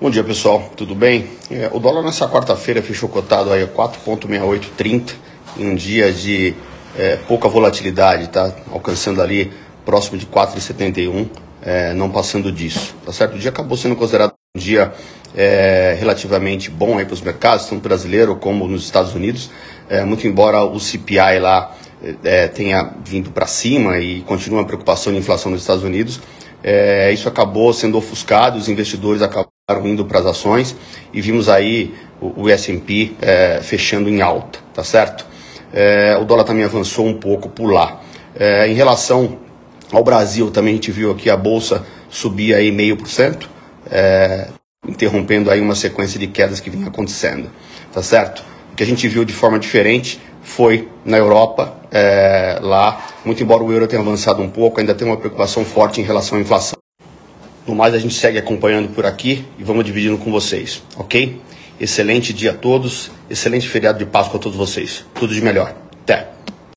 Bom dia pessoal, tudo bem? É, o dólar nessa quarta-feira fechou cotado aí a 4,6830 em um dia de é, pouca volatilidade, tá? Alcançando ali próximo de 4,71, é, não passando disso, tá certo? O dia acabou sendo considerado um dia é, relativamente bom aí para os mercados, tanto brasileiro como nos Estados Unidos, é, muito embora o CPI lá é, tenha vindo para cima e continua a preocupação de inflação nos Estados Unidos, é, isso acabou sendo ofuscado, os investidores acabaram indo para as ações e vimos aí o, o S&P é, fechando em alta, tá certo? É, o dólar também avançou um pouco por lá. É, em relação ao Brasil, também a gente viu aqui a bolsa subir aí meio por cento, interrompendo aí uma sequência de quedas que vinha acontecendo, tá certo? O que a gente viu de forma diferente foi na Europa, lá, muito embora o euro tenha avançado um pouco, ainda tem uma preocupação forte em relação à inflação. No mais, a gente segue acompanhando por aqui e vamos dividindo com vocês, ok? Excelente dia a todos, excelente feriado de Páscoa a todos vocês. Tudo de melhor.